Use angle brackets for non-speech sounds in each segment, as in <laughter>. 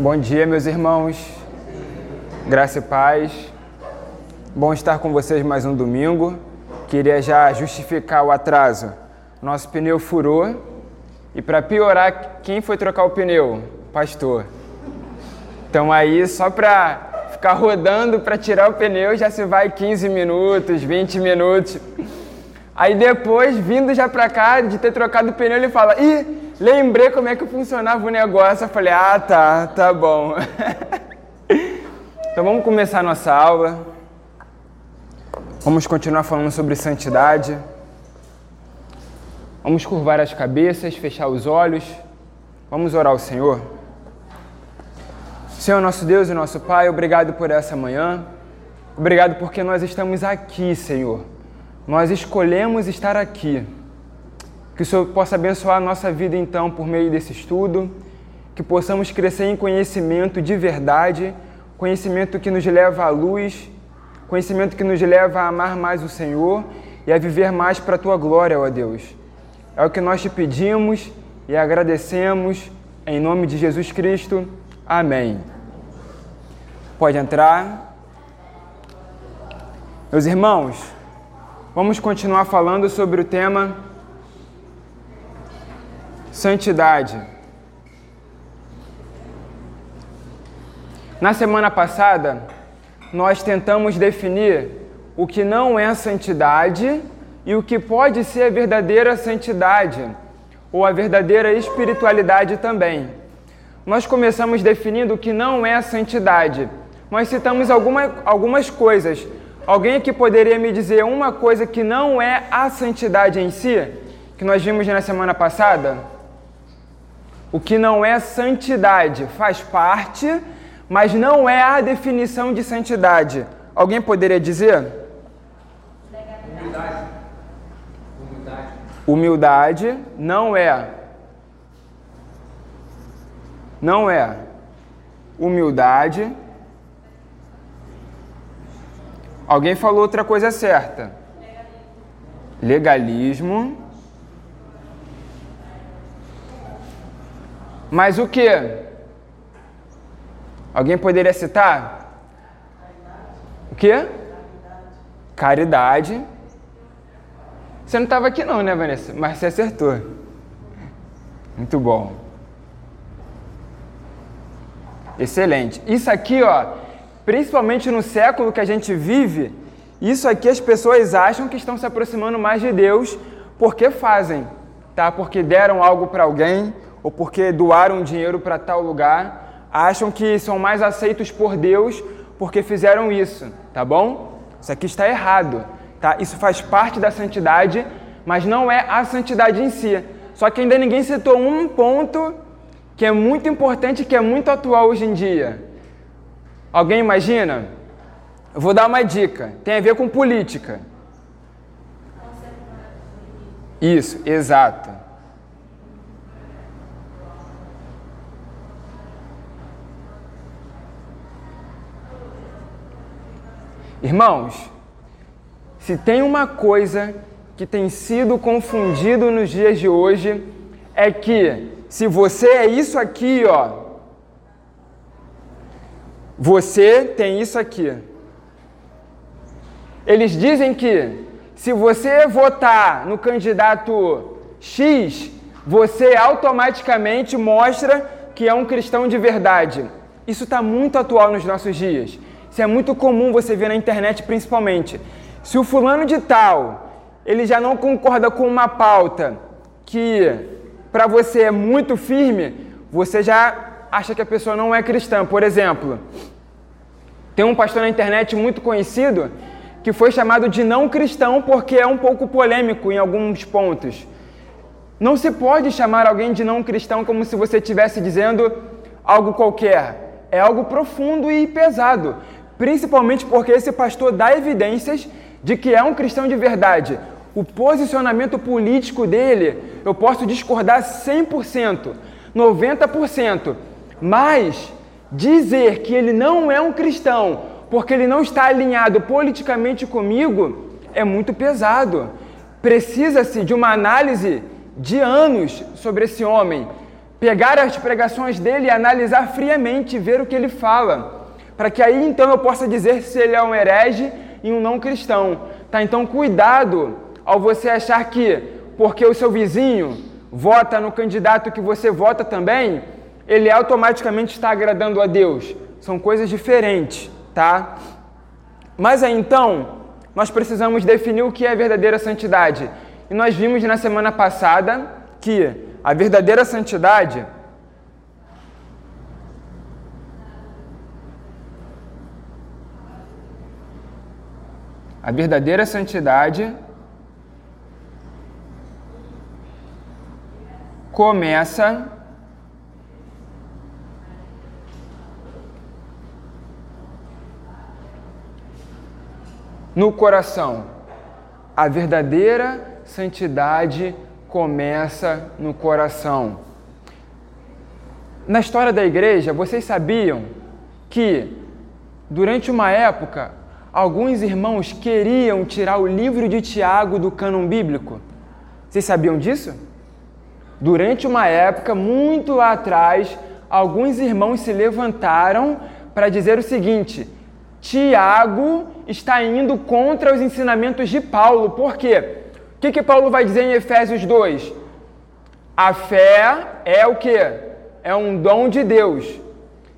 Bom dia, meus irmãos. Graça e paz. Bom estar com vocês mais um domingo. Queria já justificar o atraso. Nosso pneu furou e para piorar, quem foi trocar o pneu? Pastor. Então aí só para ficar rodando para tirar o pneu já se vai 15 minutos, 20 minutos. Aí depois, vindo já para cá, de ter trocado o pneu, ele fala: "Ih, lembrei como é que funcionava o negócio. Eu falei, ah, tá, tá bom. <laughs> então vamos começar a nossa aula. Vamos continuar falando sobre santidade. Vamos curvar as cabeças, fechar os olhos. Vamos orar ao Senhor. Senhor, nosso Deus e nosso Pai, obrigado por essa manhã. Obrigado porque nós estamos aqui, Senhor. Nós escolhemos estar aqui. Que o Senhor possa abençoar a nossa vida então por meio desse estudo, que possamos crescer em conhecimento de verdade, conhecimento que nos leva à luz, conhecimento que nos leva a amar mais o Senhor e a viver mais para a tua glória, ó Deus. É o que nós te pedimos e agradecemos em nome de Jesus Cristo. Amém. Pode entrar. Meus irmãos, vamos continuar falando sobre o tema Santidade. Na semana passada, nós tentamos definir o que não é santidade e o que pode ser a verdadeira santidade ou a verdadeira espiritualidade também. Nós começamos definindo o que não é santidade. Nós citamos alguma, algumas coisas. Alguém aqui poderia me dizer uma coisa que não é a santidade em si, que nós vimos na semana passada? O que não é santidade faz parte, mas não é a definição de santidade. Alguém poderia dizer? Humildade. Humildade. Não é. Não é. Humildade. Alguém falou outra coisa certa. Legalismo. Mas o que? Alguém poderia citar? O que? Caridade. Você não estava aqui não, né, Vanessa? Mas você acertou. Muito bom. Excelente. Isso aqui, ó, principalmente no século que a gente vive, isso aqui as pessoas acham que estão se aproximando mais de Deus porque fazem, tá? Porque deram algo para alguém, ou porque doaram dinheiro para tal lugar, acham que são mais aceitos por Deus porque fizeram isso, tá bom? Isso aqui está errado, tá? Isso faz parte da santidade, mas não é a santidade em si. Só que ainda ninguém citou um ponto que é muito importante, que é muito atual hoje em dia. Alguém imagina? Eu vou dar uma dica. Tem a ver com política. Isso, exato. Irmãos, se tem uma coisa que tem sido confundido nos dias de hoje, é que se você é isso aqui, ó, você tem isso aqui. Eles dizem que se você votar no candidato X, você automaticamente mostra que é um cristão de verdade. Isso está muito atual nos nossos dias. Isso é muito comum você ver na internet principalmente. Se o fulano de tal, ele já não concorda com uma pauta que para você é muito firme, você já acha que a pessoa não é cristã. Por exemplo, tem um pastor na internet muito conhecido que foi chamado de não cristão porque é um pouco polêmico em alguns pontos. Não se pode chamar alguém de não cristão como se você estivesse dizendo algo qualquer. É algo profundo e pesado principalmente porque esse pastor dá evidências de que é um cristão de verdade. O posicionamento político dele, eu posso discordar 100%, 90%, mas dizer que ele não é um cristão porque ele não está alinhado politicamente comigo é muito pesado. Precisa-se de uma análise de anos sobre esse homem, pegar as pregações dele e analisar friamente, ver o que ele fala, para que aí então eu possa dizer se ele é um herege e um não cristão. Tá? Então cuidado ao você achar que porque o seu vizinho vota no candidato que você vota também, ele automaticamente está agradando a Deus. São coisas diferentes, tá? Mas aí então, nós precisamos definir o que é verdadeira santidade. E nós vimos na semana passada que a verdadeira santidade a verdadeira santidade começa no coração. A verdadeira santidade começa no coração. Na história da igreja, vocês sabiam que durante uma época alguns irmãos queriam tirar o livro de Tiago do cânon bíblico? Vocês sabiam disso? Durante uma época muito lá atrás, alguns irmãos se levantaram para dizer o seguinte: Tiago está indo contra os ensinamentos de Paulo. Por quê? O que, que Paulo vai dizer em Efésios 2? A fé é o que? É um dom de Deus.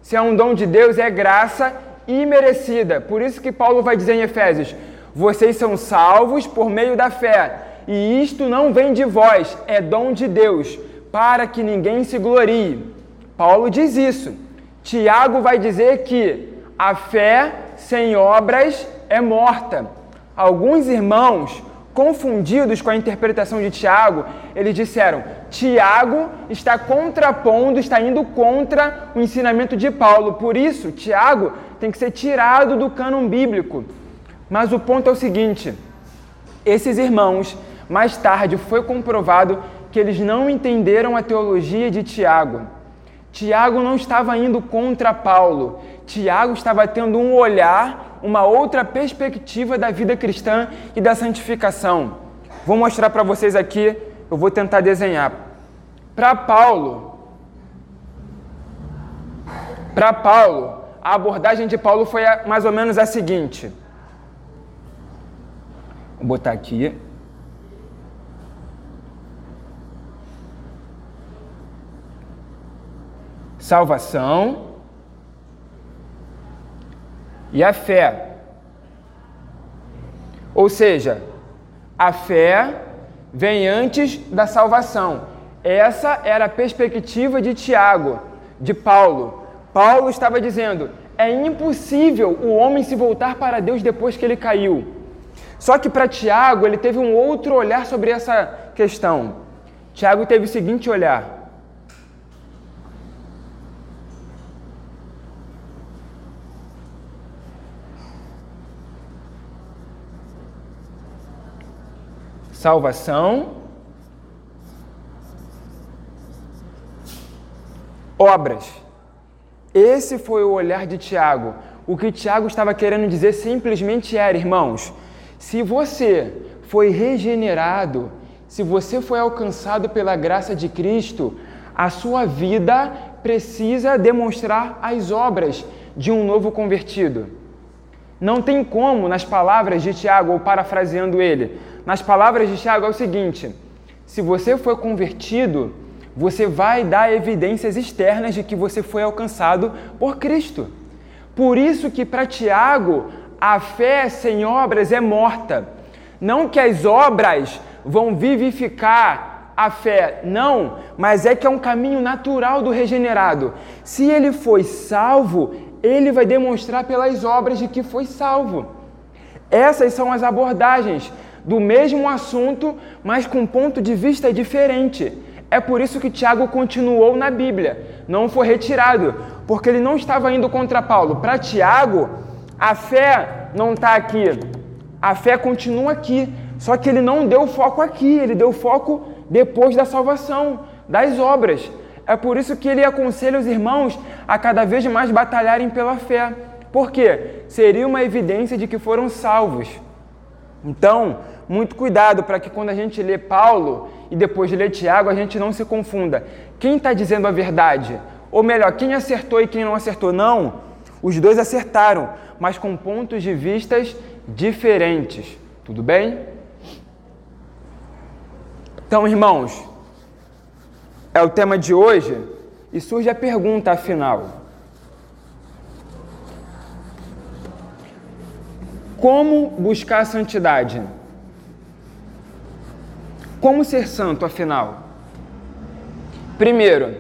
Se é um dom de Deus, é graça imerecida. Por isso que Paulo vai dizer em Efésios: vocês são salvos por meio da fé, e isto não vem de vós, é dom de Deus, para que ninguém se glorie. Paulo diz isso. Tiago vai dizer que a fé sem obras é morta. Alguns irmãos, confundidos com a interpretação de Tiago, eles disseram: Tiago está contrapondo, está indo contra o ensinamento de Paulo. Por isso, Tiago tem que ser tirado do cânon bíblico. Mas o ponto é o seguinte: esses irmãos, mais tarde foi comprovado que eles não entenderam a teologia de Tiago. Tiago não estava indo contra Paulo. Tiago estava tendo um olhar, uma outra perspectiva da vida cristã e da santificação. Vou mostrar para vocês aqui, eu vou tentar desenhar. Para Paulo, para Paulo, a abordagem de Paulo foi mais ou menos a seguinte. Vou botar aqui. Salvação e a fé. Ou seja, a fé vem antes da salvação. Essa era a perspectiva de Tiago, de Paulo. Paulo estava dizendo: é impossível o homem se voltar para Deus depois que ele caiu. Só que para Tiago, ele teve um outro olhar sobre essa questão. Tiago teve o seguinte olhar: salvação, obras. Esse foi o olhar de Tiago. O que Tiago estava querendo dizer simplesmente era, irmãos, se você foi regenerado, se você foi alcançado pela graça de Cristo, a sua vida precisa demonstrar as obras de um novo convertido. Não tem como, nas palavras de Tiago, ou parafraseando ele, nas palavras de Tiago é o seguinte: se você foi convertido, você vai dar evidências externas de que você foi alcançado por Cristo. Por isso que para Tiago, a fé sem obras é morta. Não que as obras vão vivificar a fé, não, mas é que é um caminho natural do regenerado. Se ele foi salvo, ele vai demonstrar pelas obras de que foi salvo. Essas são as abordagens do mesmo assunto, mas com ponto de vista diferente. É por isso que Tiago continuou na Bíblia, não foi retirado, porque ele não estava indo contra Paulo. Para Tiago, a fé não está aqui, a fé continua aqui, só que ele não deu foco aqui, ele deu foco depois da salvação, das obras. É por isso que ele aconselha os irmãos a cada vez mais batalharem pela fé. Por quê? Seria uma evidência de que foram salvos. Então, muito cuidado para que quando a gente lê Paulo e depois lê Tiago, a gente não se confunda. Quem está dizendo a verdade? Ou melhor, quem acertou e quem não acertou? Não. Os dois acertaram, mas com pontos de vistas diferentes. Tudo bem? Então, irmãos, é o tema de hoje e surge a pergunta afinal: Como buscar a santidade? Como ser santo, afinal? Primeiro,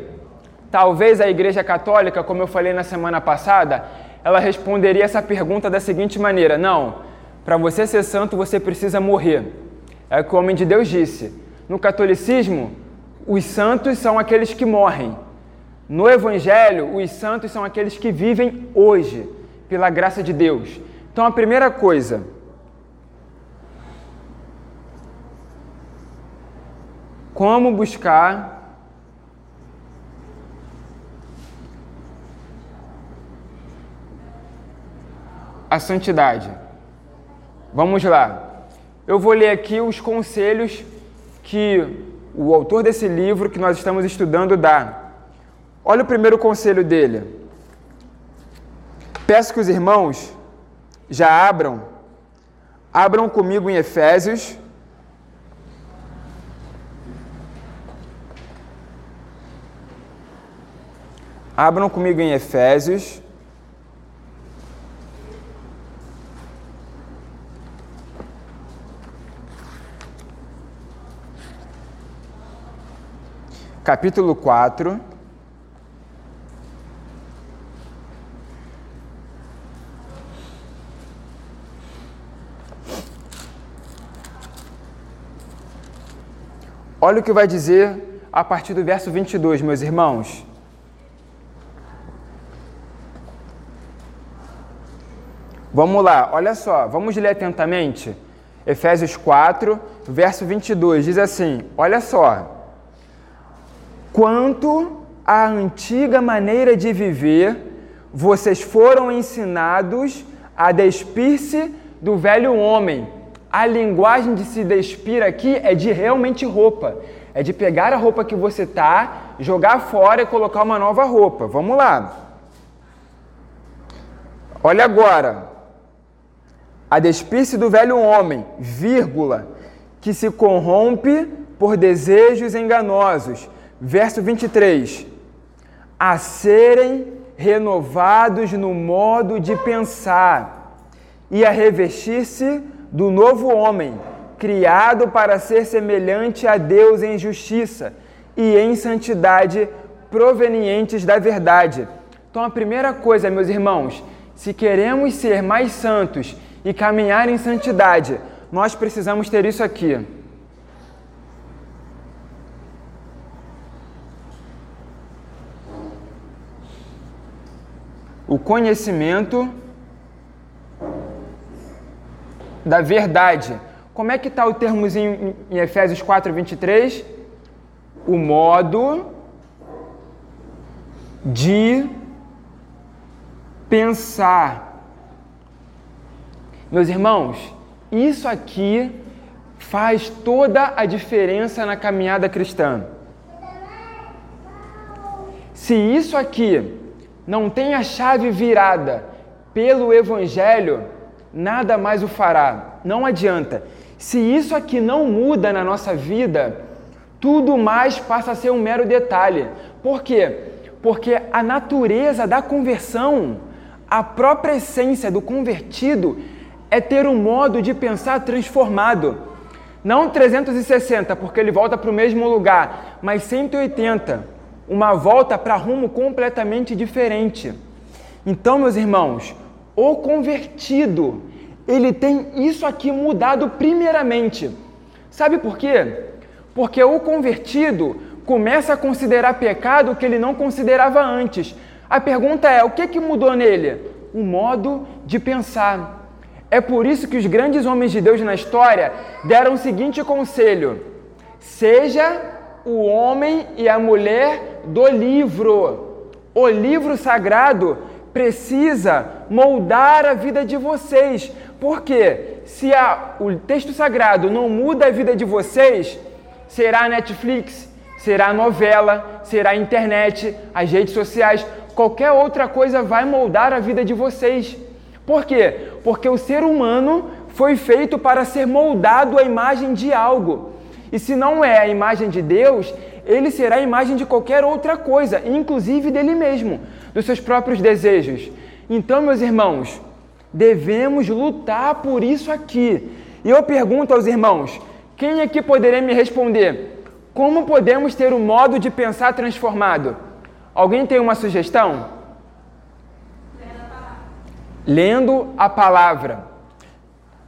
talvez a Igreja Católica, como eu falei na semana passada, ela responderia essa pergunta da seguinte maneira: Não, para você ser santo você precisa morrer. É o que o homem de Deus disse. No catolicismo, os santos são aqueles que morrem. No Evangelho, os santos são aqueles que vivem hoje, pela graça de Deus. Então, a primeira coisa, como buscar a santidade. Vamos lá. Eu vou ler aqui os conselhos que o autor desse livro que nós estamos estudando dá. Olha o primeiro conselho dele. Peço que os irmãos já abram, abram comigo em Efésios. Abram comigo em Efésios. Capítulo 4. Olha o que vai dizer a partir do verso 22, meus irmãos. Vamos lá, olha só, vamos ler atentamente. Efésios 4, verso 22, diz assim: Olha só. Quanto à antiga maneira de viver, vocês foram ensinados a despir-se do velho homem a linguagem de se despir aqui é de realmente roupa. É de pegar a roupa que você tá, jogar fora e colocar uma nova roupa. Vamos lá. Olha agora. A despir-se do velho homem, vírgula, que se corrompe por desejos enganosos. Verso 23. A serem renovados no modo de pensar e a revestir-se do novo homem, criado para ser semelhante a Deus em justiça e em santidade provenientes da verdade. Então, a primeira coisa, meus irmãos, se queremos ser mais santos e caminhar em santidade, nós precisamos ter isso aqui. O conhecimento da verdade. Como é que está o termozinho em Efésios 4, 23? O modo de pensar. Meus irmãos, isso aqui faz toda a diferença na caminhada cristã. Se isso aqui não tem a chave virada pelo Evangelho, nada mais o fará. Não adianta. Se isso aqui não muda na nossa vida, tudo mais passa a ser um mero detalhe. Por quê? Porque a natureza da conversão, a própria essência do convertido, é ter um modo de pensar transformado. Não 360, porque ele volta para o mesmo lugar, mas 180, uma volta para rumo completamente diferente. Então, meus irmãos, o convertido, ele tem isso aqui mudado primeiramente. Sabe por quê? Porque o convertido começa a considerar pecado o que ele não considerava antes. A pergunta é: o que, que mudou nele? O modo de pensar. É por isso que os grandes homens de Deus na história deram o seguinte conselho: seja o homem e a mulher do livro. O livro sagrado precisa moldar a vida de vocês. Porque se a, o texto sagrado não muda a vida de vocês, será Netflix, será novela, será internet, as redes sociais, qualquer outra coisa vai moldar a vida de vocês. Por quê? Porque o ser humano foi feito para ser moldado à imagem de algo. E se não é a imagem de Deus, ele será a imagem de qualquer outra coisa, inclusive dele mesmo, dos seus próprios desejos. Então, meus irmãos, devemos lutar por isso aqui. E eu pergunto aos irmãos: quem aqui poderia me responder? Como podemos ter o um modo de pensar transformado? Alguém tem uma sugestão? Lendo a palavra.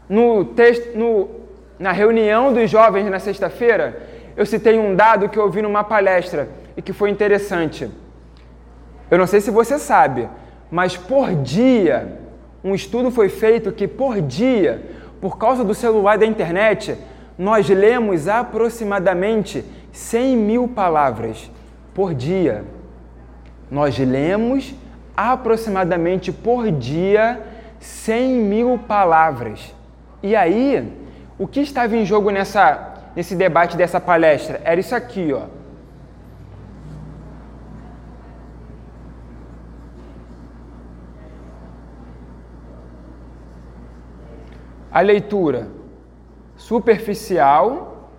No texto, no, na reunião dos jovens na sexta-feira, eu citei um dado que eu ouvi numa palestra e que foi interessante. Eu não sei se você sabe, mas por dia, um estudo foi feito que por dia, por causa do celular e da internet, nós lemos aproximadamente 100 mil palavras por dia. Nós lemos aproximadamente por dia 100 mil palavras. E aí, o que estava em jogo nessa nesse debate dessa palestra era isso aqui, ó. A leitura superficial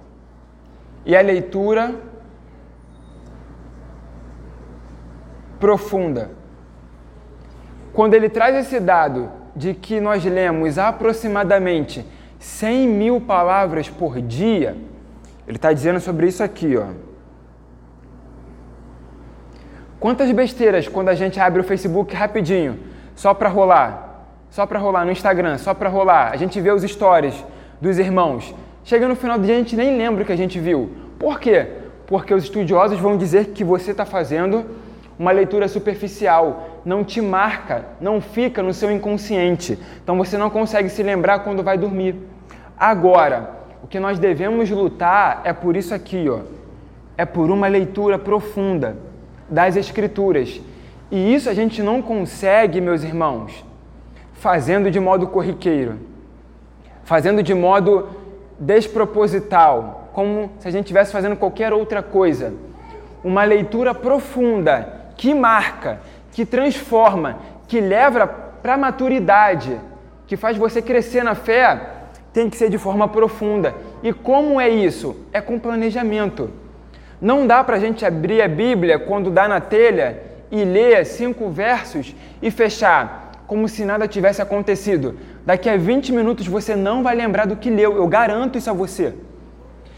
e a leitura profunda. Quando ele traz esse dado de que nós lemos aproximadamente 100 mil palavras por dia, ele está dizendo sobre isso aqui, ó. Quantas besteiras quando a gente abre o Facebook rapidinho, só para rolar, só para rolar no Instagram, só para rolar, a gente vê os stories dos irmãos. Chega no final do dia a gente nem lembra o que a gente viu. Por quê? Porque os estudiosos vão dizer que você está fazendo uma leitura superficial, não te marca, não fica no seu inconsciente. Então você não consegue se lembrar quando vai dormir. Agora, o que nós devemos lutar é por isso aqui, ó. É por uma leitura profunda das Escrituras. E isso a gente não consegue, meus irmãos, fazendo de modo corriqueiro, fazendo de modo desproposital, como se a gente estivesse fazendo qualquer outra coisa. Uma leitura profunda que marca, que transforma, que leva para a maturidade, que faz você crescer na fé tem que ser de forma profunda. E como é isso? É com planejamento. Não dá para a gente abrir a Bíblia quando dá na telha e ler cinco versos e fechar, como se nada tivesse acontecido. Daqui a 20 minutos você não vai lembrar do que leu, eu garanto isso a você.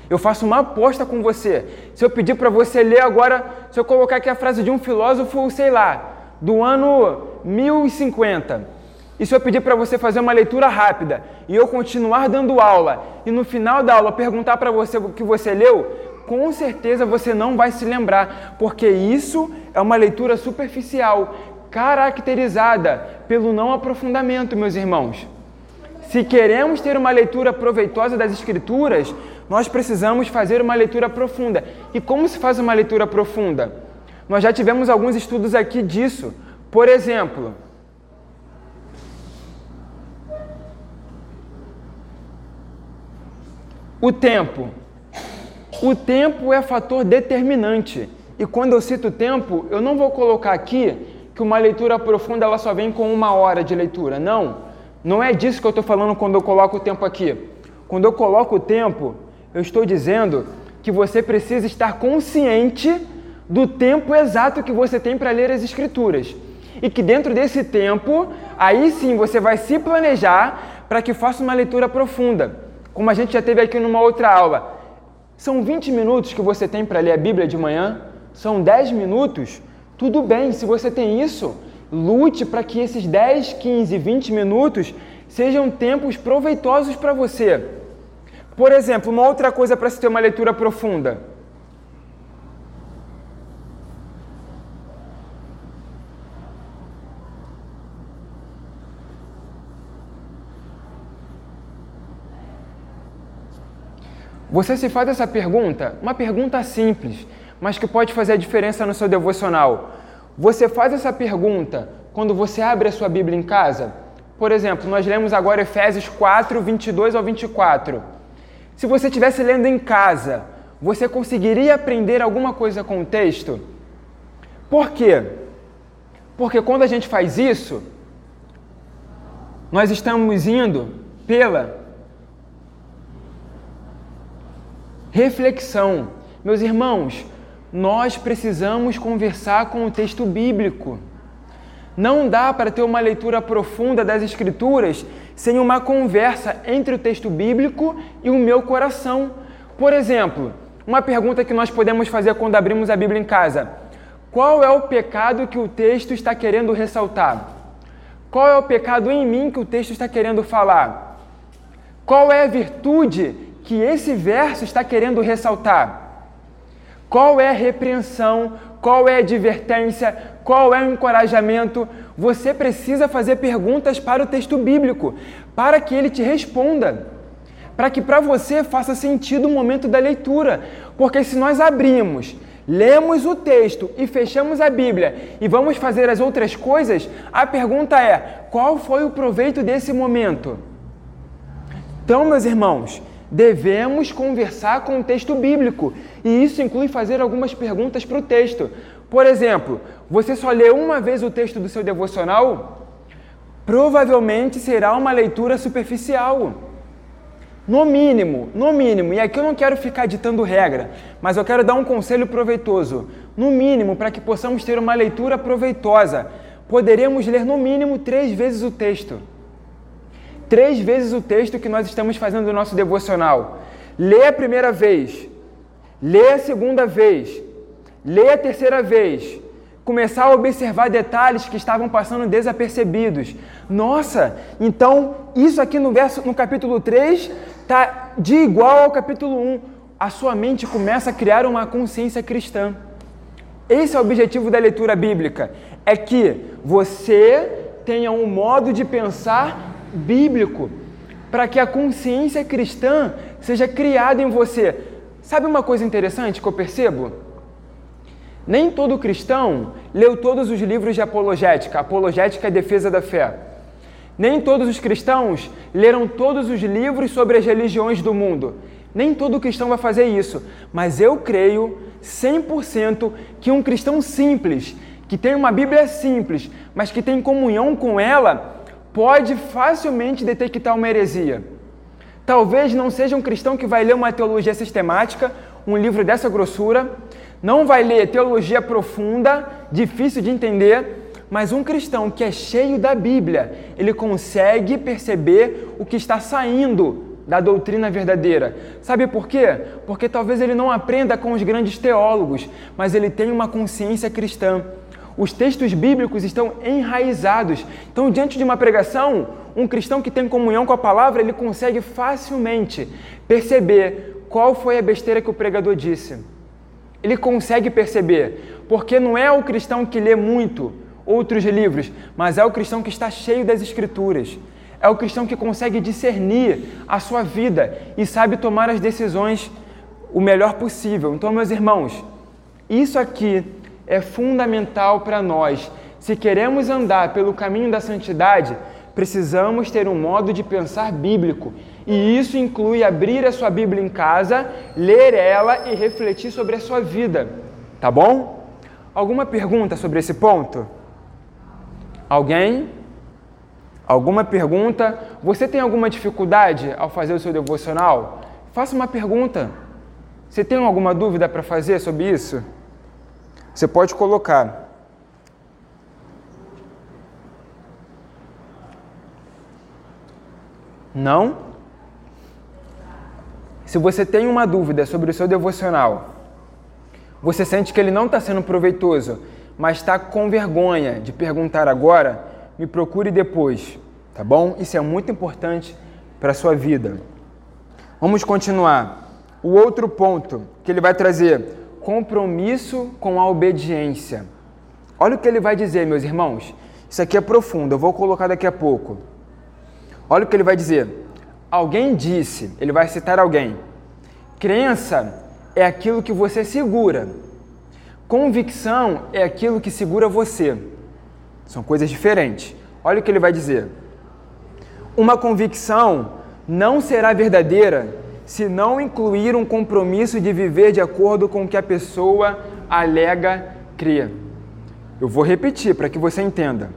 Eu faço uma aposta com você. Se eu pedir para você ler agora, se eu colocar aqui a frase de um filósofo, sei lá, do ano 1050, e se eu pedir para você fazer uma leitura rápida e eu continuar dando aula e no final da aula perguntar para você o que você leu, com certeza você não vai se lembrar, porque isso é uma leitura superficial, caracterizada pelo não aprofundamento, meus irmãos. Se queremos ter uma leitura proveitosa das Escrituras, nós precisamos fazer uma leitura profunda. E como se faz uma leitura profunda? Nós já tivemos alguns estudos aqui disso. Por exemplo, O tempo. O tempo é fator determinante. E quando eu cito tempo, eu não vou colocar aqui que uma leitura profunda ela só vem com uma hora de leitura. Não. Não é disso que eu estou falando quando eu coloco o tempo aqui. Quando eu coloco o tempo, eu estou dizendo que você precisa estar consciente do tempo exato que você tem para ler as Escrituras. E que dentro desse tempo, aí sim você vai se planejar para que faça uma leitura profunda como a gente já teve aqui numa outra aula. São 20 minutos que você tem para ler a Bíblia de manhã, são 10 minutos. Tudo bem, se você tem isso, lute para que esses 10, 15, 20 minutos sejam tempos proveitosos para você. Por exemplo, uma outra coisa para se ter uma leitura profunda. Você se faz essa pergunta, uma pergunta simples, mas que pode fazer a diferença no seu devocional. Você faz essa pergunta quando você abre a sua Bíblia em casa? Por exemplo, nós lemos agora Efésios 4, 22 ao 24. Se você estivesse lendo em casa, você conseguiria aprender alguma coisa com o texto? Por quê? Porque quando a gente faz isso, nós estamos indo pela reflexão. Meus irmãos, nós precisamos conversar com o texto bíblico. Não dá para ter uma leitura profunda das Escrituras sem uma conversa entre o texto bíblico e o meu coração. Por exemplo, uma pergunta que nós podemos fazer quando abrimos a Bíblia em casa: Qual é o pecado que o texto está querendo ressaltar? Qual é o pecado em mim que o texto está querendo falar? Qual é a virtude que esse verso está querendo ressaltar? Qual é a repreensão? Qual é a advertência? Qual é o encorajamento? Você precisa fazer perguntas para o texto bíblico, para que ele te responda. Para que para você faça sentido o momento da leitura. Porque se nós abrimos, lemos o texto e fechamos a Bíblia e vamos fazer as outras coisas, a pergunta é: qual foi o proveito desse momento? Então, meus irmãos, devemos conversar com o texto bíblico e isso inclui fazer algumas perguntas para o texto. Por exemplo, você só lê uma vez o texto do seu devocional? Provavelmente será uma leitura superficial. No mínimo, no mínimo, e aqui eu não quero ficar ditando regra, mas eu quero dar um conselho proveitoso. No mínimo, para que possamos ter uma leitura proveitosa, poderemos ler no mínimo três vezes o texto três vezes o texto que nós estamos fazendo no nosso devocional. Lê a primeira vez, lê a segunda vez, lê a terceira vez, começar a observar detalhes que estavam passando desapercebidos. Nossa, então isso aqui no verso no capítulo 3 tá de igual ao capítulo 1. A sua mente começa a criar uma consciência cristã. Esse é o objetivo da leitura bíblica, é que você tenha um modo de pensar bíblico para que a consciência cristã seja criada em você. Sabe uma coisa interessante que eu percebo? Nem todo cristão leu todos os livros de apologética. Apologética é defesa da fé. Nem todos os cristãos leram todos os livros sobre as religiões do mundo. Nem todo cristão vai fazer isso. Mas eu creio 100% que um cristão simples, que tem uma Bíblia simples, mas que tem comunhão com ela, pode facilmente detectar uma heresia. Talvez não seja um cristão que vai ler uma teologia sistemática, um livro dessa grossura, não vai ler teologia profunda, difícil de entender, mas um cristão que é cheio da Bíblia, ele consegue perceber o que está saindo da doutrina verdadeira. Sabe por quê? Porque talvez ele não aprenda com os grandes teólogos, mas ele tem uma consciência cristã os textos bíblicos estão enraizados. Então, diante de uma pregação, um cristão que tem comunhão com a palavra, ele consegue facilmente perceber qual foi a besteira que o pregador disse. Ele consegue perceber, porque não é o cristão que lê muito outros livros, mas é o cristão que está cheio das escrituras. É o cristão que consegue discernir a sua vida e sabe tomar as decisões o melhor possível. Então, meus irmãos, isso aqui é fundamental para nós. Se queremos andar pelo caminho da santidade, precisamos ter um modo de pensar bíblico. E isso inclui abrir a sua Bíblia em casa, ler ela e refletir sobre a sua vida. Tá bom? Alguma pergunta sobre esse ponto? Alguém? Alguma pergunta? Você tem alguma dificuldade ao fazer o seu devocional? Faça uma pergunta. Você tem alguma dúvida para fazer sobre isso? Você pode colocar. Não? Se você tem uma dúvida sobre o seu devocional, você sente que ele não está sendo proveitoso, mas está com vergonha de perguntar agora, me procure depois, tá bom? Isso é muito importante para a sua vida. Vamos continuar. O outro ponto que ele vai trazer compromisso com a obediência. Olha o que ele vai dizer, meus irmãos. Isso aqui é profundo, eu vou colocar daqui a pouco. Olha o que ele vai dizer. Alguém disse, ele vai citar alguém. Crença é aquilo que você segura. Convicção é aquilo que segura você. São coisas diferentes. Olha o que ele vai dizer. Uma convicção não será verdadeira se não incluir um compromisso de viver de acordo com o que a pessoa alega crer. Eu vou repetir para que você entenda.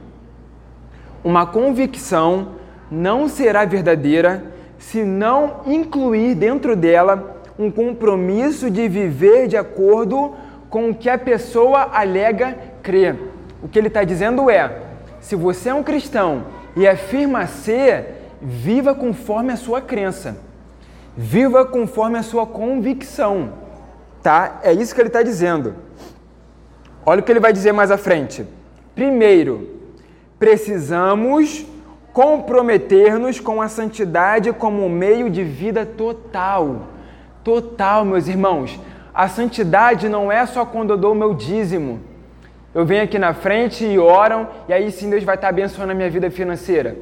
Uma convicção não será verdadeira se não incluir dentro dela um compromisso de viver de acordo com o que a pessoa alega crer. O que ele está dizendo é: se você é um cristão e afirma ser, viva conforme a sua crença, viva conforme a sua convicção, tá? É isso que ele está dizendo. Olha o que ele vai dizer mais à frente. Primeiro, precisamos comprometer-nos com a santidade como meio de vida total. Total, meus irmãos. A santidade não é só quando eu dou o meu dízimo. Eu venho aqui na frente e oram, e aí sim Deus vai estar abençoando a minha vida financeira.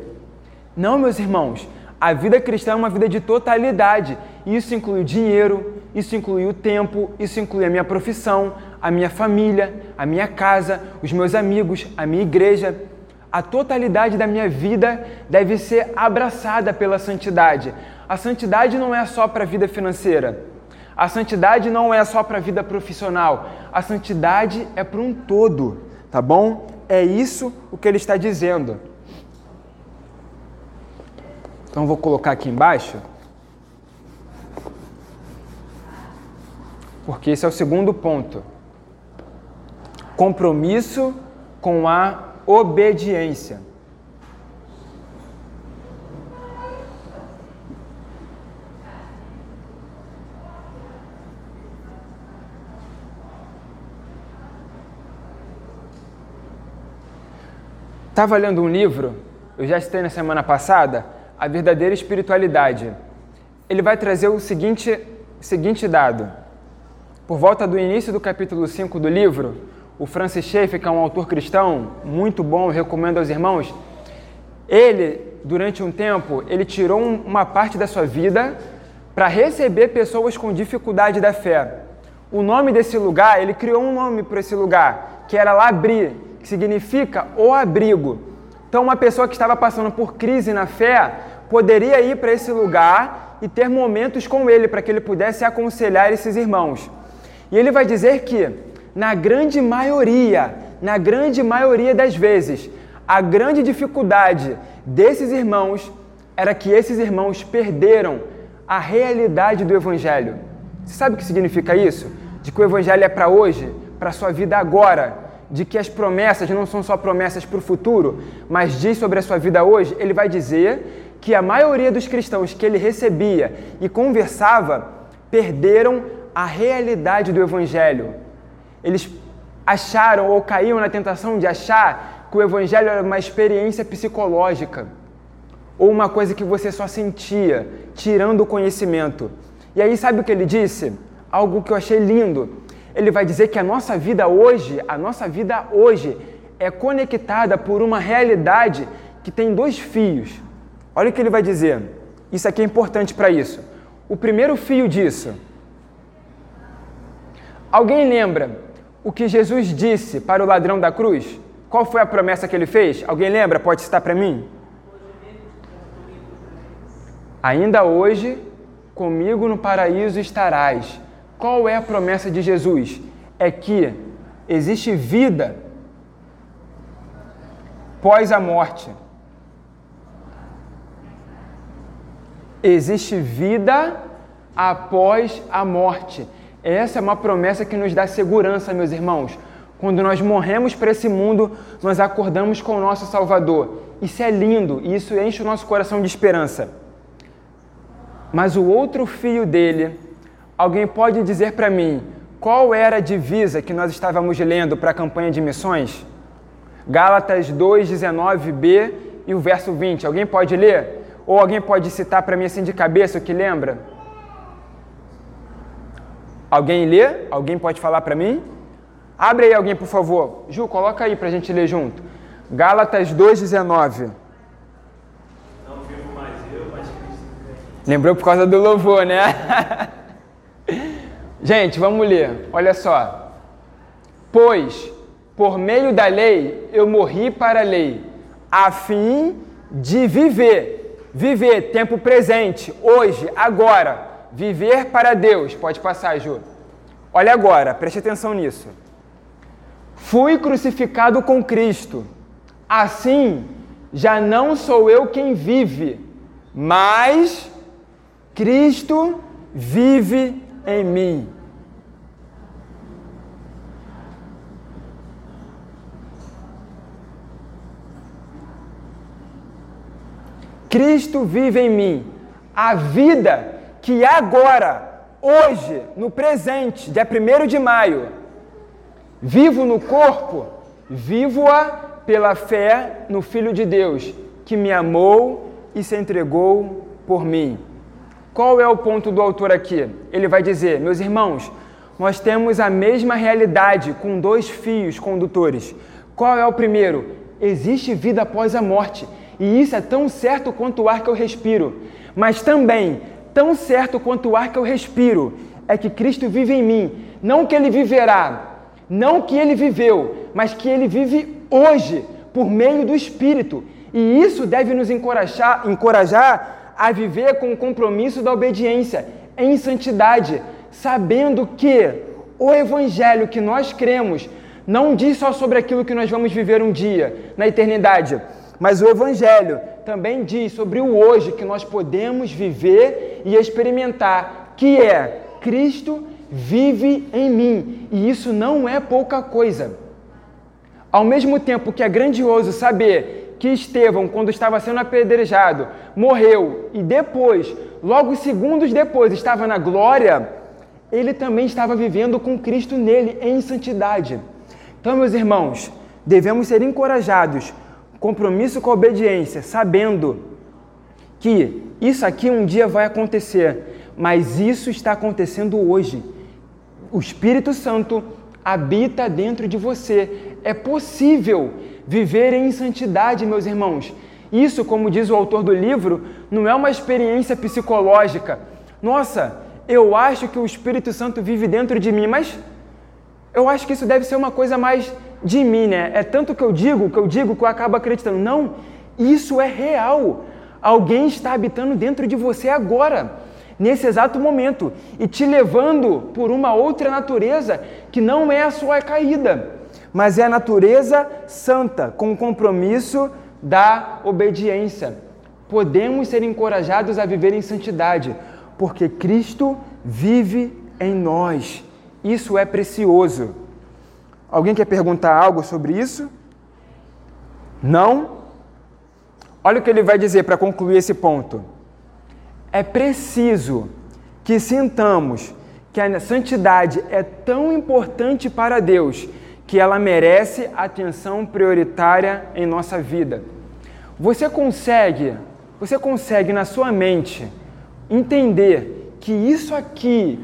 Não, meus irmãos. A vida cristã é uma vida de totalidade. Isso inclui o dinheiro, isso inclui o tempo, isso inclui a minha profissão, a minha família, a minha casa, os meus amigos, a minha igreja. A totalidade da minha vida deve ser abraçada pela santidade. A santidade não é só para a vida financeira. A santidade não é só para a vida profissional. A santidade é para um todo, tá bom? É isso o que ele está dizendo. Então vou colocar aqui embaixo. Porque esse é o segundo ponto. Compromisso com a obediência. Estava lendo um livro, eu já citei na semana passada, A Verdadeira Espiritualidade. Ele vai trazer o seguinte, seguinte dado. Por volta do início do capítulo 5 do livro, o Francis Schaeffer, que é um autor cristão muito bom, recomendo aos irmãos, ele, durante um tempo, ele tirou uma parte da sua vida para receber pessoas com dificuldade da fé. O nome desse lugar, ele criou um nome para esse lugar, que era Labri, que significa o abrigo. Então, uma pessoa que estava passando por crise na fé poderia ir para esse lugar e ter momentos com ele, para que ele pudesse aconselhar esses irmãos. E ele vai dizer que, na grande maioria, na grande maioria das vezes, a grande dificuldade desses irmãos era que esses irmãos perderam a realidade do Evangelho. Você sabe o que significa isso? De que o Evangelho é para hoje, para a sua vida agora de que as promessas não são só promessas para o futuro, mas diz sobre a sua vida hoje, ele vai dizer que a maioria dos cristãos que ele recebia e conversava perderam a realidade do Evangelho. Eles acharam ou caíram na tentação de achar que o Evangelho era uma experiência psicológica ou uma coisa que você só sentia, tirando o conhecimento. E aí, sabe o que ele disse? Algo que eu achei lindo ele vai dizer que a nossa vida hoje, a nossa vida hoje é conectada por uma realidade que tem dois fios. Olha o que ele vai dizer. Isso aqui é importante para isso. O primeiro fio disso. Alguém lembra o que Jesus disse para o ladrão da cruz? Qual foi a promessa que ele fez? Alguém lembra? Pode citar para mim? Ainda hoje, comigo no paraíso estarás. Qual é a promessa de Jesus? É que existe vida pós a morte. Existe vida após a morte. Essa é uma promessa que nos dá segurança, meus irmãos. Quando nós morremos para esse mundo, nós acordamos com o nosso Salvador. Isso é lindo e isso enche o nosso coração de esperança. Mas o outro fio dele Alguém pode dizer para mim qual era a divisa que nós estávamos lendo para a campanha de missões? Gálatas 2:19b e o verso 20. Alguém pode ler? Ou alguém pode citar para mim assim de cabeça o que lembra? Alguém lê? Alguém pode falar para mim? Abre aí alguém, por favor. Ju, coloca aí para a gente ler junto. Gálatas 2,19. Não vivo mais eu, mas Cristo. Lembrou por causa do louvor, né? <laughs> Gente, vamos ler. Olha só. Pois por meio da lei, eu morri para a lei, a fim de viver. Viver, tempo presente, hoje, agora. Viver para Deus. Pode passar, Ju. Olha agora, preste atenção nisso. Fui crucificado com Cristo. Assim, já não sou eu quem vive, mas Cristo vive em mim. Cristo vive em mim. A vida que agora, hoje, no presente, dia 1 de maio, vivo no corpo, vivo-a pela fé no Filho de Deus, que me amou e se entregou por mim. Qual é o ponto do autor aqui? Ele vai dizer, meus irmãos, nós temos a mesma realidade com dois fios condutores. Qual é o primeiro? Existe vida após a morte. E isso é tão certo quanto o ar que eu respiro. Mas também, tão certo quanto o ar que eu respiro, é que Cristo vive em mim. Não que ele viverá, não que ele viveu, mas que ele vive hoje, por meio do Espírito. E isso deve nos encorajar, encorajar a viver com o compromisso da obediência, em santidade, sabendo que o Evangelho que nós cremos não diz só sobre aquilo que nós vamos viver um dia, na eternidade mas o Evangelho também diz sobre o hoje que nós podemos viver e experimentar, que é Cristo vive em mim. E isso não é pouca coisa. Ao mesmo tempo que é grandioso saber que Estevão, quando estava sendo apedrejado, morreu e depois, logo segundos depois, estava na glória, ele também estava vivendo com Cristo nele em santidade. Então, meus irmãos, devemos ser encorajados compromisso com a obediência, sabendo que isso aqui um dia vai acontecer, mas isso está acontecendo hoje. O Espírito Santo habita dentro de você. É possível viver em santidade, meus irmãos. Isso, como diz o autor do livro, não é uma experiência psicológica. Nossa, eu acho que o Espírito Santo vive dentro de mim, mas eu acho que isso deve ser uma coisa mais de mim, né? É tanto que eu digo, que eu digo, que eu acabo acreditando. Não, isso é real. Alguém está habitando dentro de você agora, nesse exato momento, e te levando por uma outra natureza que não é a sua caída, mas é a natureza santa, com o compromisso da obediência. Podemos ser encorajados a viver em santidade, porque Cristo vive em nós. Isso é precioso. Alguém quer perguntar algo sobre isso? Não? Olha o que ele vai dizer para concluir esse ponto. É preciso que sintamos que a santidade é tão importante para Deus que ela merece atenção prioritária em nossa vida. Você consegue, você consegue na sua mente entender que isso aqui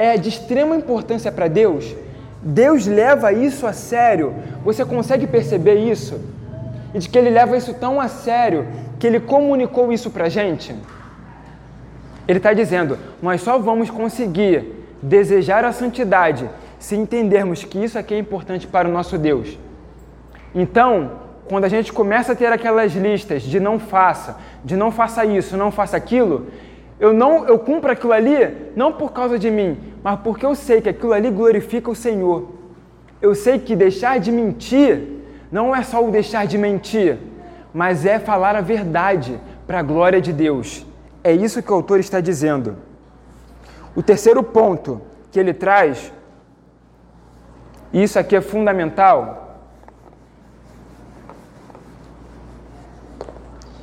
é de extrema importância para Deus? Deus leva isso a sério. Você consegue perceber isso? E de que Ele leva isso tão a sério que Ele comunicou isso para a gente? Ele está dizendo: nós só vamos conseguir desejar a santidade se entendermos que isso aqui é importante para o nosso Deus. Então, quando a gente começa a ter aquelas listas de não faça, de não faça isso, não faça aquilo, eu não eu cumpro aquilo ali não por causa de mim, mas porque eu sei que aquilo ali glorifica o Senhor. Eu sei que deixar de mentir não é só o deixar de mentir, mas é falar a verdade para a glória de Deus. É isso que o autor está dizendo. O terceiro ponto que ele traz, e isso aqui é fundamental,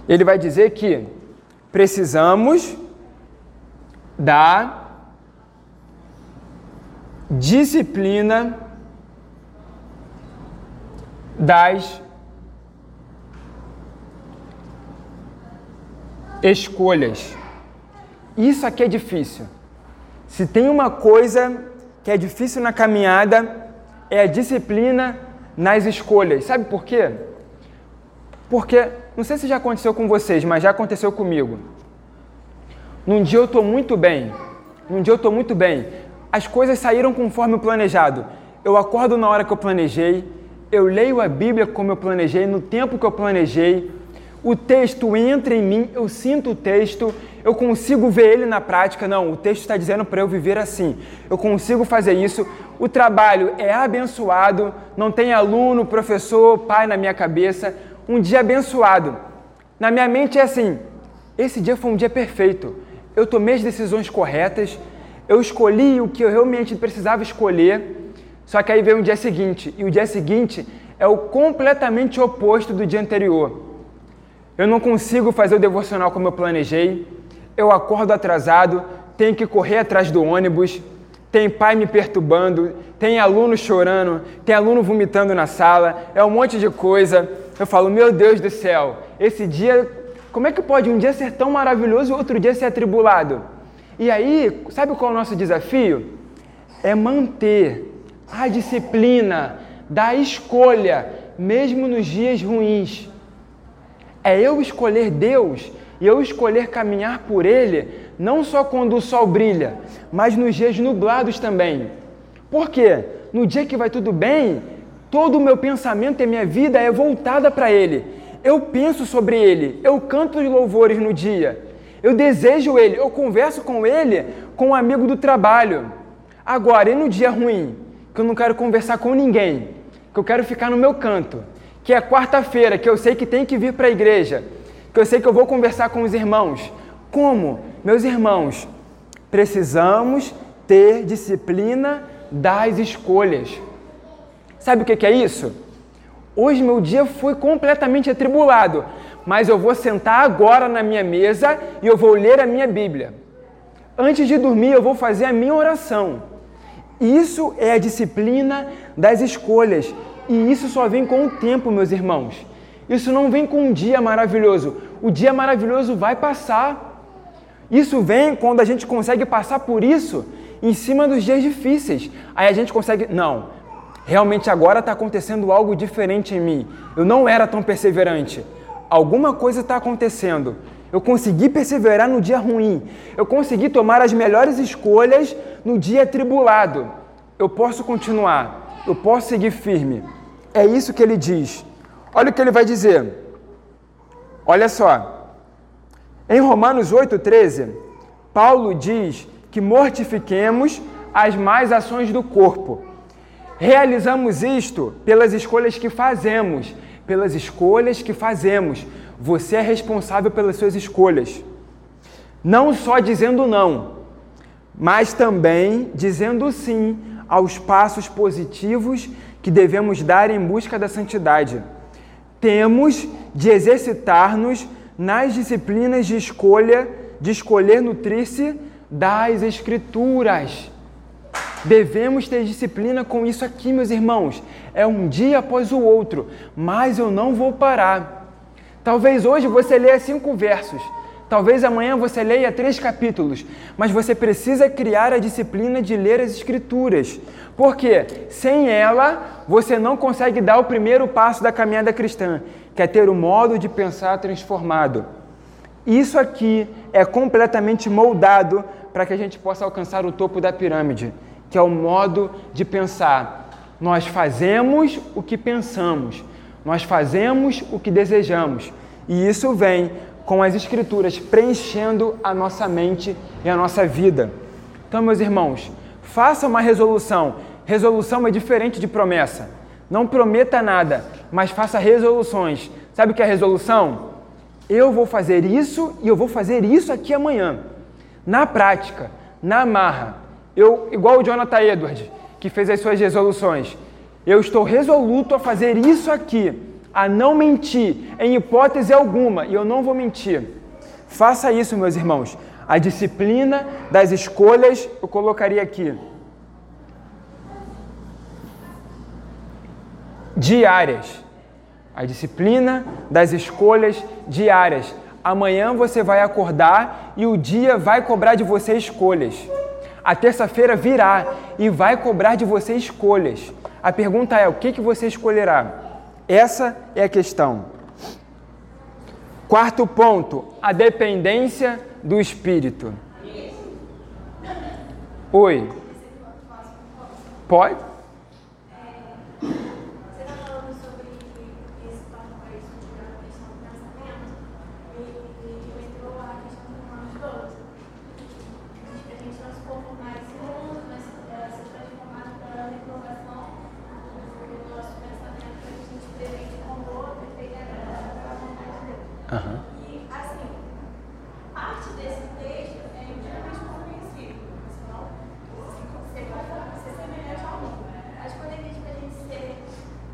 ele vai dizer que precisamos da disciplina das escolhas. Isso aqui é difícil. Se tem uma coisa que é difícil na caminhada, é a disciplina nas escolhas. Sabe por quê? Porque, não sei se já aconteceu com vocês, mas já aconteceu comigo. Num dia eu estou muito bem, num dia eu estou muito bem, as coisas saíram conforme o planejado. Eu acordo na hora que eu planejei, eu leio a Bíblia como eu planejei, no tempo que eu planejei, o texto entra em mim, eu sinto o texto, eu consigo ver ele na prática. Não, o texto está dizendo para eu viver assim. Eu consigo fazer isso. O trabalho é abençoado, não tem aluno, professor, pai na minha cabeça. Um dia abençoado. Na minha mente é assim: esse dia foi um dia perfeito. Eu tomei as decisões corretas, eu escolhi o que eu realmente precisava escolher. Só que aí vem o dia seguinte, e o dia seguinte é o completamente oposto do dia anterior. Eu não consigo fazer o devocional como eu planejei, eu acordo atrasado, tenho que correr atrás do ônibus, tem pai me perturbando, tem aluno chorando, tem aluno vomitando na sala, é um monte de coisa. Eu falo, meu Deus do céu, esse dia, como é que pode um dia ser tão maravilhoso e outro dia ser atribulado? E aí, sabe qual é o nosso desafio? É manter a disciplina da escolha, mesmo nos dias ruins. É eu escolher Deus e eu escolher caminhar por Ele, não só quando o sol brilha, mas nos dias nublados também. Por quê? No dia que vai tudo bem, todo o meu pensamento e minha vida é voltada para Ele. Eu penso sobre Ele, eu canto os louvores no dia, eu desejo Ele, eu converso com Ele, com um amigo do trabalho. Agora, e no dia ruim, que eu não quero conversar com ninguém, que eu quero ficar no meu canto, que é quarta-feira, que eu sei que tem que vir para a igreja, que eu sei que eu vou conversar com os irmãos. Como? Meus irmãos, precisamos ter disciplina das escolhas. Sabe o que é isso? Hoje meu dia foi completamente atribulado, mas eu vou sentar agora na minha mesa e eu vou ler a minha Bíblia. Antes de dormir, eu vou fazer a minha oração. Isso é a disciplina das escolhas. E isso só vem com o tempo, meus irmãos. Isso não vem com um dia maravilhoso. O dia maravilhoso vai passar. Isso vem quando a gente consegue passar por isso em cima dos dias difíceis. Aí a gente consegue, não, realmente agora está acontecendo algo diferente em mim. Eu não era tão perseverante. Alguma coisa está acontecendo. Eu consegui perseverar no dia ruim. Eu consegui tomar as melhores escolhas no dia tribulado. Eu posso continuar. Eu posso seguir firme. É isso que ele diz. Olha o que ele vai dizer. Olha só. Em Romanos 8,13, Paulo diz que mortifiquemos as más ações do corpo. Realizamos isto pelas escolhas que fazemos. Pelas escolhas que fazemos. Você é responsável pelas suas escolhas. Não só dizendo não, mas também dizendo sim aos passos positivos que devemos dar em busca da santidade temos de exercitar-nos nas disciplinas de escolha, de escolher nutrir-se das Escrituras. Devemos ter disciplina com isso aqui, meus irmãos. É um dia após o outro, mas eu não vou parar. Talvez hoje você leia cinco versos, talvez amanhã você leia três capítulos, mas você precisa criar a disciplina de ler as Escrituras, porque sem ela você não consegue dar o primeiro passo da caminhada cristã, que é ter o modo de pensar transformado. Isso aqui é completamente moldado para que a gente possa alcançar o topo da pirâmide, que é o modo de pensar. Nós fazemos o que pensamos, nós fazemos o que desejamos, e isso vem com as Escrituras preenchendo a nossa mente e a nossa vida. Então, meus irmãos, faça uma resolução Resolução é diferente de promessa. Não prometa nada, mas faça resoluções. Sabe o que é resolução? Eu vou fazer isso e eu vou fazer isso aqui amanhã. Na prática, na marra. Eu, igual o Jonathan Edwards, que fez as suas resoluções. Eu estou resoluto a fazer isso aqui, a não mentir, em hipótese alguma, e eu não vou mentir. Faça isso, meus irmãos. A disciplina das escolhas eu colocaria aqui. diárias. A disciplina das escolhas diárias. Amanhã você vai acordar e o dia vai cobrar de você escolhas. A terça-feira virá e vai cobrar de você escolhas. A pergunta é: o que, que você escolherá? Essa é a questão. Quarto ponto: a dependência do espírito. Oi. Pode? Uhum. E, assim, parte desse texto é intimamente compreensível. Senão, você vai ser semelhante ao mundo. Mas quando ele diz para a gente ser,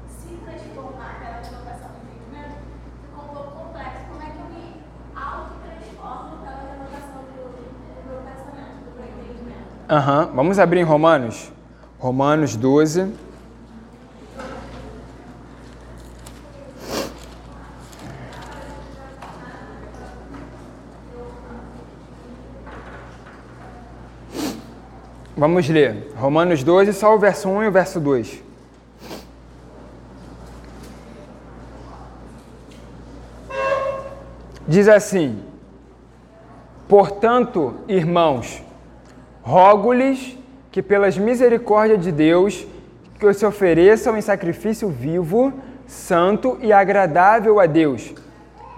se transformar pela renovação do entendimento, ficou um pouco complexo. Como é que eu me auto-transformo pela renovação do, do meu pensamento, do meu entendimento? Aham. Uhum. Vamos abrir em Romanos. Romanos 12. Vamos ler Romanos 12, só o verso 1 e o verso 2. Diz assim: Portanto, irmãos, rogo-lhes que, pelas misericórdias de Deus, que se ofereçam em sacrifício vivo, santo e agradável a Deus.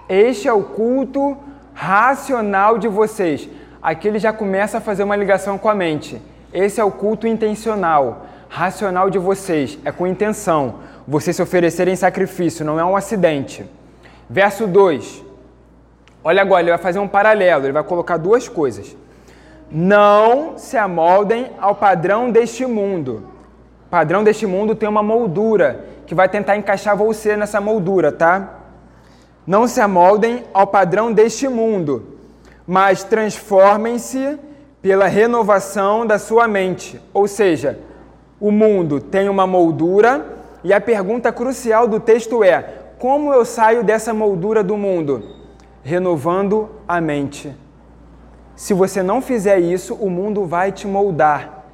Este é o culto racional de vocês. Aqui ele já começa a fazer uma ligação com a mente. Esse é o culto intencional, racional de vocês, é com intenção. Você se oferecer em sacrifício, não é um acidente. Verso 2. Olha agora, ele vai fazer um paralelo, ele vai colocar duas coisas. Não se amoldem ao padrão deste mundo. O padrão deste mundo tem uma moldura que vai tentar encaixar você nessa moldura, tá? Não se amoldem ao padrão deste mundo, mas transformem-se pela renovação da sua mente. Ou seja, o mundo tem uma moldura e a pergunta crucial do texto é: como eu saio dessa moldura do mundo? Renovando a mente. Se você não fizer isso, o mundo vai te moldar.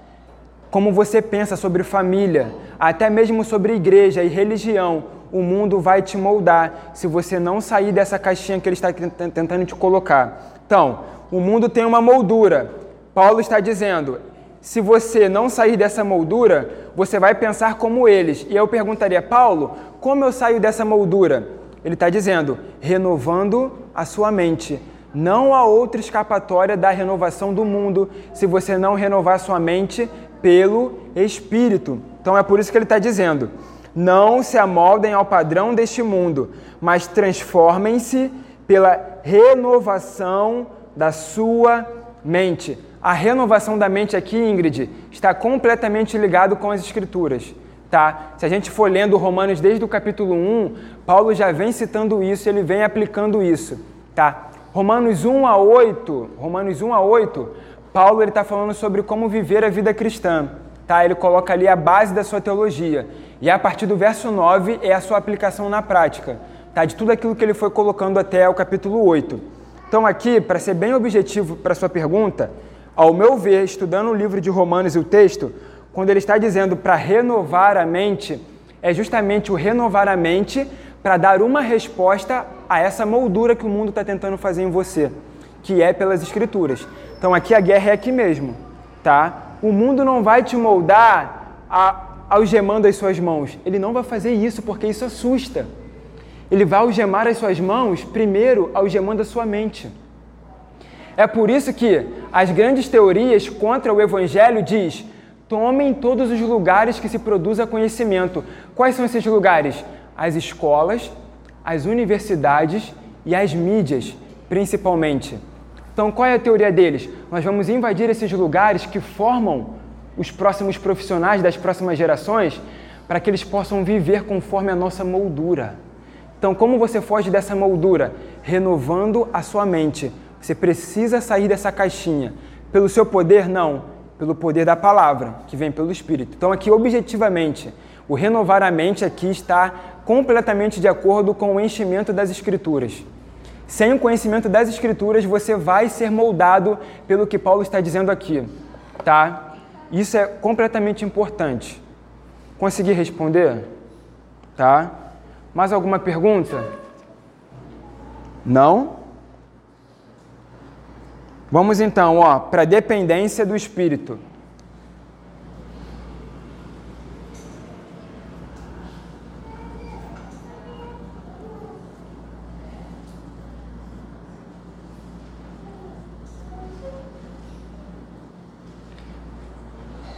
Como você pensa sobre família, até mesmo sobre igreja e religião, o mundo vai te moldar se você não sair dessa caixinha que ele está tentando te colocar. Então, o mundo tem uma moldura. Paulo está dizendo: se você não sair dessa moldura, você vai pensar como eles. E eu perguntaria, Paulo, como eu saio dessa moldura? Ele está dizendo, renovando a sua mente. Não há outra escapatória da renovação do mundo se você não renovar sua mente pelo Espírito. Então é por isso que ele está dizendo: não se amoldem ao padrão deste mundo, mas transformem-se pela renovação da sua mente. A renovação da mente aqui, Ingrid, está completamente ligado com as escrituras. Tá? Se a gente for lendo Romanos desde o capítulo 1, Paulo já vem citando isso, ele vem aplicando isso. Tá? Romanos 1 a 8, Romanos 1 a 8, Paulo está falando sobre como viver a vida cristã. Tá? Ele coloca ali a base da sua teologia. E a partir do verso 9 é a sua aplicação na prática. Tá? De tudo aquilo que ele foi colocando até o capítulo 8. Então aqui, para ser bem objetivo para sua pergunta, ao meu ver, estudando o livro de Romanos e o texto, quando ele está dizendo para renovar a mente, é justamente o renovar a mente para dar uma resposta a essa moldura que o mundo está tentando fazer em você, que é pelas escrituras. Então aqui a guerra é aqui mesmo, tá? O mundo não vai te moldar a, algemando as suas mãos. Ele não vai fazer isso porque isso assusta. Ele vai algemar as suas mãos primeiro algemando a sua mente. É por isso que as grandes teorias contra o evangelho diz: tomem todos os lugares que se produza conhecimento. Quais são esses lugares? As escolas, as universidades e as mídias, principalmente. Então, qual é a teoria deles? Nós vamos invadir esses lugares que formam os próximos profissionais das próximas gerações para que eles possam viver conforme a nossa moldura. Então, como você foge dessa moldura? Renovando a sua mente você precisa sair dessa caixinha. Pelo seu poder, não. Pelo poder da palavra, que vem pelo Espírito. Então, aqui, objetivamente, o renovar a mente aqui está completamente de acordo com o enchimento das Escrituras. Sem o conhecimento das Escrituras, você vai ser moldado pelo que Paulo está dizendo aqui, tá? Isso é completamente importante. Consegui responder? Tá? Mais alguma pergunta? Não? Vamos então para a dependência do Espírito.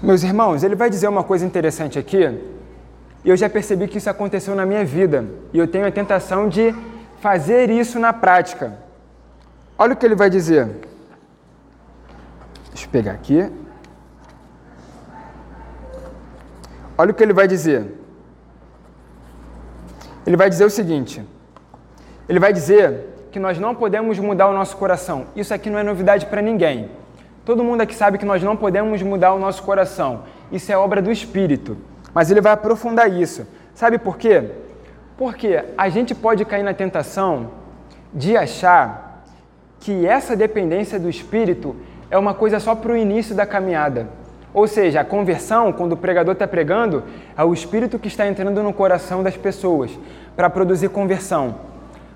Meus irmãos, ele vai dizer uma coisa interessante aqui, e eu já percebi que isso aconteceu na minha vida, e eu tenho a tentação de fazer isso na prática. Olha o que ele vai dizer. Deixa eu pegar aqui. Olha o que ele vai dizer. Ele vai dizer o seguinte: ele vai dizer que nós não podemos mudar o nosso coração. Isso aqui não é novidade para ninguém. Todo mundo aqui sabe que nós não podemos mudar o nosso coração. Isso é obra do Espírito. Mas ele vai aprofundar isso. Sabe por quê? Porque a gente pode cair na tentação de achar que essa dependência do Espírito é uma coisa só para o início da caminhada. Ou seja, a conversão, quando o pregador está pregando, é o Espírito que está entrando no coração das pessoas para produzir conversão.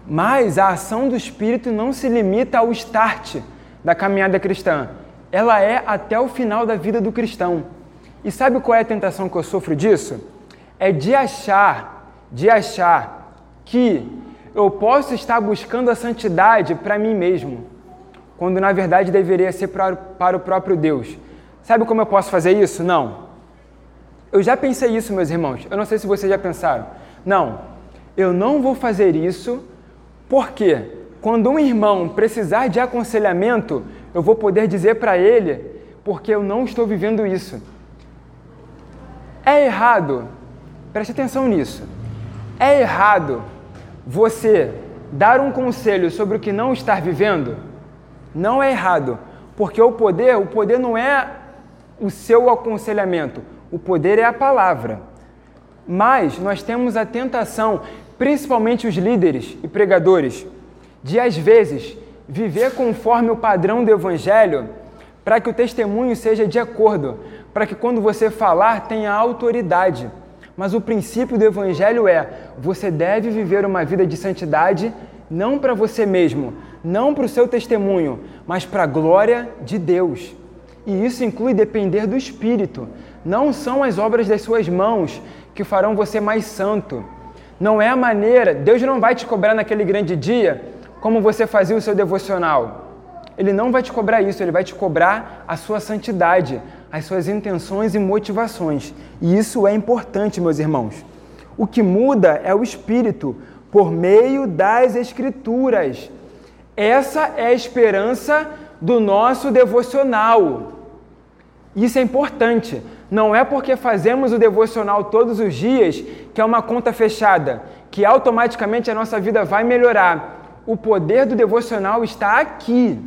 Mas a ação do Espírito não se limita ao start da caminhada cristã. Ela é até o final da vida do cristão. E sabe qual é a tentação que eu sofro disso? É de achar, de achar que eu posso estar buscando a santidade para mim mesmo, quando na verdade deveria ser para, para o próprio Deus. Sabe como eu posso fazer isso? Não. Eu já pensei isso, meus irmãos. Eu não sei se vocês já pensaram. Não, eu não vou fazer isso porque quando um irmão precisar de aconselhamento, eu vou poder dizer para ele porque eu não estou vivendo isso. É errado, preste atenção nisso. É errado você dar um conselho sobre o que não estar vivendo? Não é errado, porque o poder, o poder não é o seu aconselhamento. O poder é a palavra. Mas nós temos a tentação, principalmente os líderes e pregadores, de às vezes viver conforme o padrão do evangelho para que o testemunho seja de acordo, para que quando você falar tenha autoridade. Mas o princípio do evangelho é: você deve viver uma vida de santidade não para você mesmo, não para o seu testemunho, mas para a glória de Deus. E isso inclui depender do Espírito. Não são as obras das suas mãos que farão você mais santo. Não é a maneira, Deus não vai te cobrar naquele grande dia como você fazia o seu devocional. Ele não vai te cobrar isso, ele vai te cobrar a sua santidade, as suas intenções e motivações. E isso é importante, meus irmãos. O que muda é o espírito por meio das escrituras. Essa é a esperança do nosso devocional. Isso é importante. Não é porque fazemos o devocional todos os dias que é uma conta fechada, que automaticamente a nossa vida vai melhorar. O poder do devocional está aqui.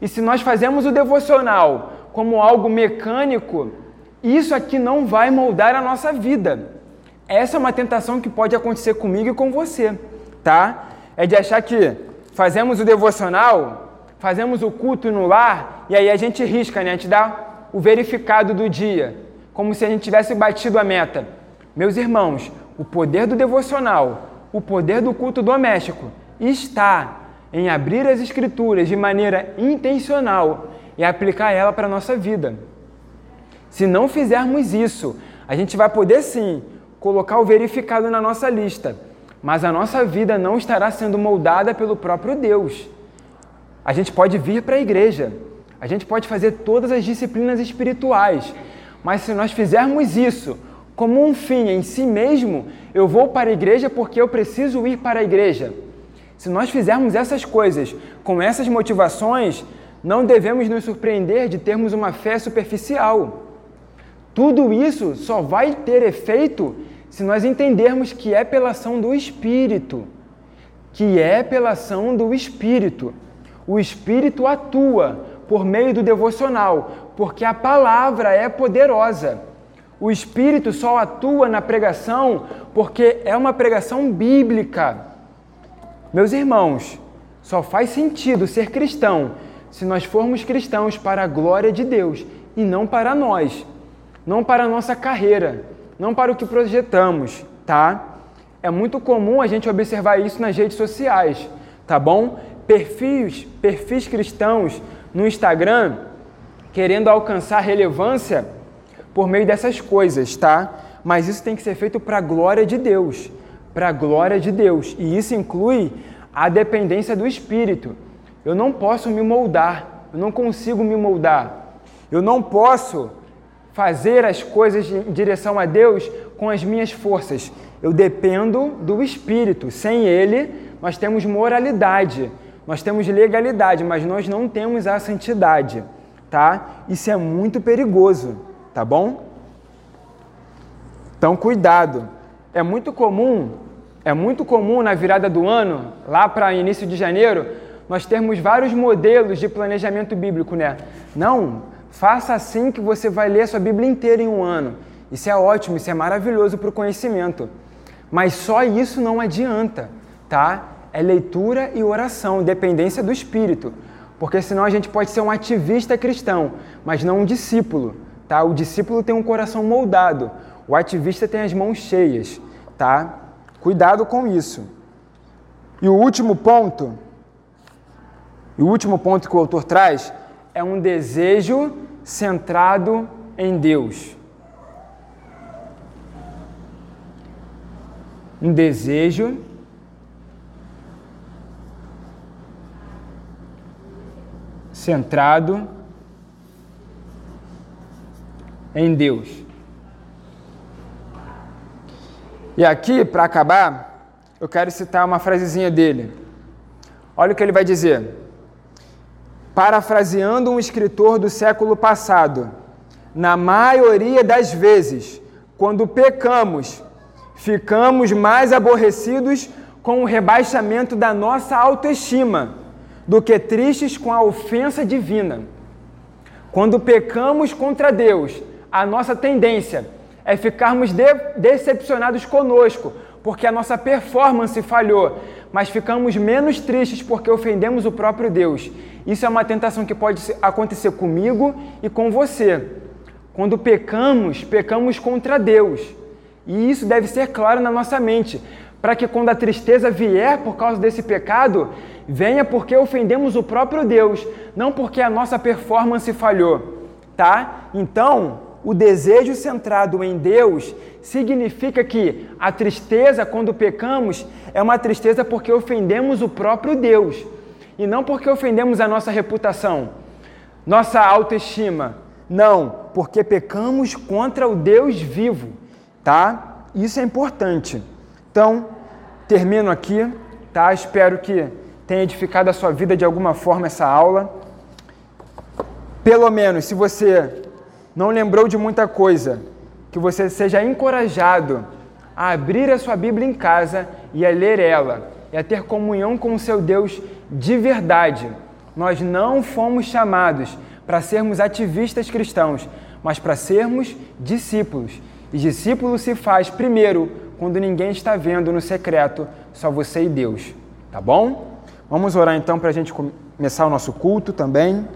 E se nós fazemos o devocional como algo mecânico, isso aqui não vai moldar a nossa vida. Essa é uma tentação que pode acontecer comigo e com você, tá? É de achar que fazemos o devocional, fazemos o culto no lar e aí a gente risca, né? A gente dá o verificado do dia, como se a gente tivesse batido a meta. Meus irmãos, o poder do devocional, o poder do culto doméstico está em abrir as Escrituras de maneira intencional e aplicar ela para a nossa vida. Se não fizermos isso, a gente vai poder sim colocar o verificado na nossa lista, mas a nossa vida não estará sendo moldada pelo próprio Deus. A gente pode vir para a igreja, a gente pode fazer todas as disciplinas espirituais, mas se nós fizermos isso como um fim em si mesmo, eu vou para a igreja porque eu preciso ir para a igreja. Se nós fizermos essas coisas com essas motivações, não devemos nos surpreender de termos uma fé superficial. Tudo isso só vai ter efeito se nós entendermos que é pela ação do Espírito. Que é pela ação do Espírito. O Espírito atua por meio do devocional, porque a palavra é poderosa. O Espírito só atua na pregação porque é uma pregação bíblica. Meus irmãos, só faz sentido ser cristão se nós formos cristãos para a glória de Deus e não para nós, não para a nossa carreira, não para o que projetamos, tá? É muito comum a gente observar isso nas redes sociais, tá bom? Perfis, perfis cristãos no Instagram querendo alcançar relevância por meio dessas coisas, tá? Mas isso tem que ser feito para a glória de Deus, para a glória de Deus. E isso inclui a dependência do Espírito. Eu não posso me moldar, eu não consigo me moldar. Eu não posso fazer as coisas em direção a Deus com as minhas forças. Eu dependo do Espírito. Sem Ele, nós temos moralidade, nós temos legalidade, mas nós não temos a santidade, tá? Isso é muito perigoso, tá bom? Então, cuidado. É muito comum, é muito comum na virada do ano, lá para início de janeiro, nós termos vários modelos de planejamento bíblico, né? Não, faça assim que você vai ler a sua Bíblia inteira em um ano. Isso é ótimo, isso é maravilhoso para o conhecimento. Mas só isso não adianta, tá? É leitura e oração, dependência do Espírito. Porque senão a gente pode ser um ativista cristão, mas não um discípulo, tá? O discípulo tem um coração moldado, o ativista tem as mãos cheias, tá? Cuidado com isso. E o último ponto, o último ponto que o autor traz é um desejo centrado em Deus. Um desejo centrado em Deus. E aqui, para acabar, eu quero citar uma frasezinha dele. Olha o que ele vai dizer. Parafraseando um escritor do século passado, na maioria das vezes, quando pecamos, ficamos mais aborrecidos com o rebaixamento da nossa autoestima do que tristes com a ofensa divina. Quando pecamos contra Deus, a nossa tendência é ficarmos de decepcionados conosco, porque a nossa performance falhou, mas ficamos menos tristes porque ofendemos o próprio Deus. Isso é uma tentação que pode acontecer comigo e com você. Quando pecamos, pecamos contra Deus. E isso deve ser claro na nossa mente, para que quando a tristeza vier por causa desse pecado, venha porque ofendemos o próprio Deus, não porque a nossa performance falhou, tá? Então, o desejo centrado em Deus significa que a tristeza quando pecamos é uma tristeza porque ofendemos o próprio Deus e não porque ofendemos a nossa reputação, nossa autoestima. Não, porque pecamos contra o Deus vivo, tá? Isso é importante. Então, termino aqui, tá? Espero que tenha edificado a sua vida de alguma forma essa aula. Pelo menos, se você não lembrou de muita coisa, que você seja encorajado a abrir a sua Bíblia em casa e a ler ela, e a ter comunhão com o seu Deus de verdade. Nós não fomos chamados para sermos ativistas cristãos, mas para sermos discípulos. E discípulo se faz primeiro quando ninguém está vendo no secreto, só você e Deus. Tá bom? Vamos orar então para a gente começar o nosso culto também.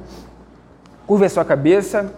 Curva a sua cabeça.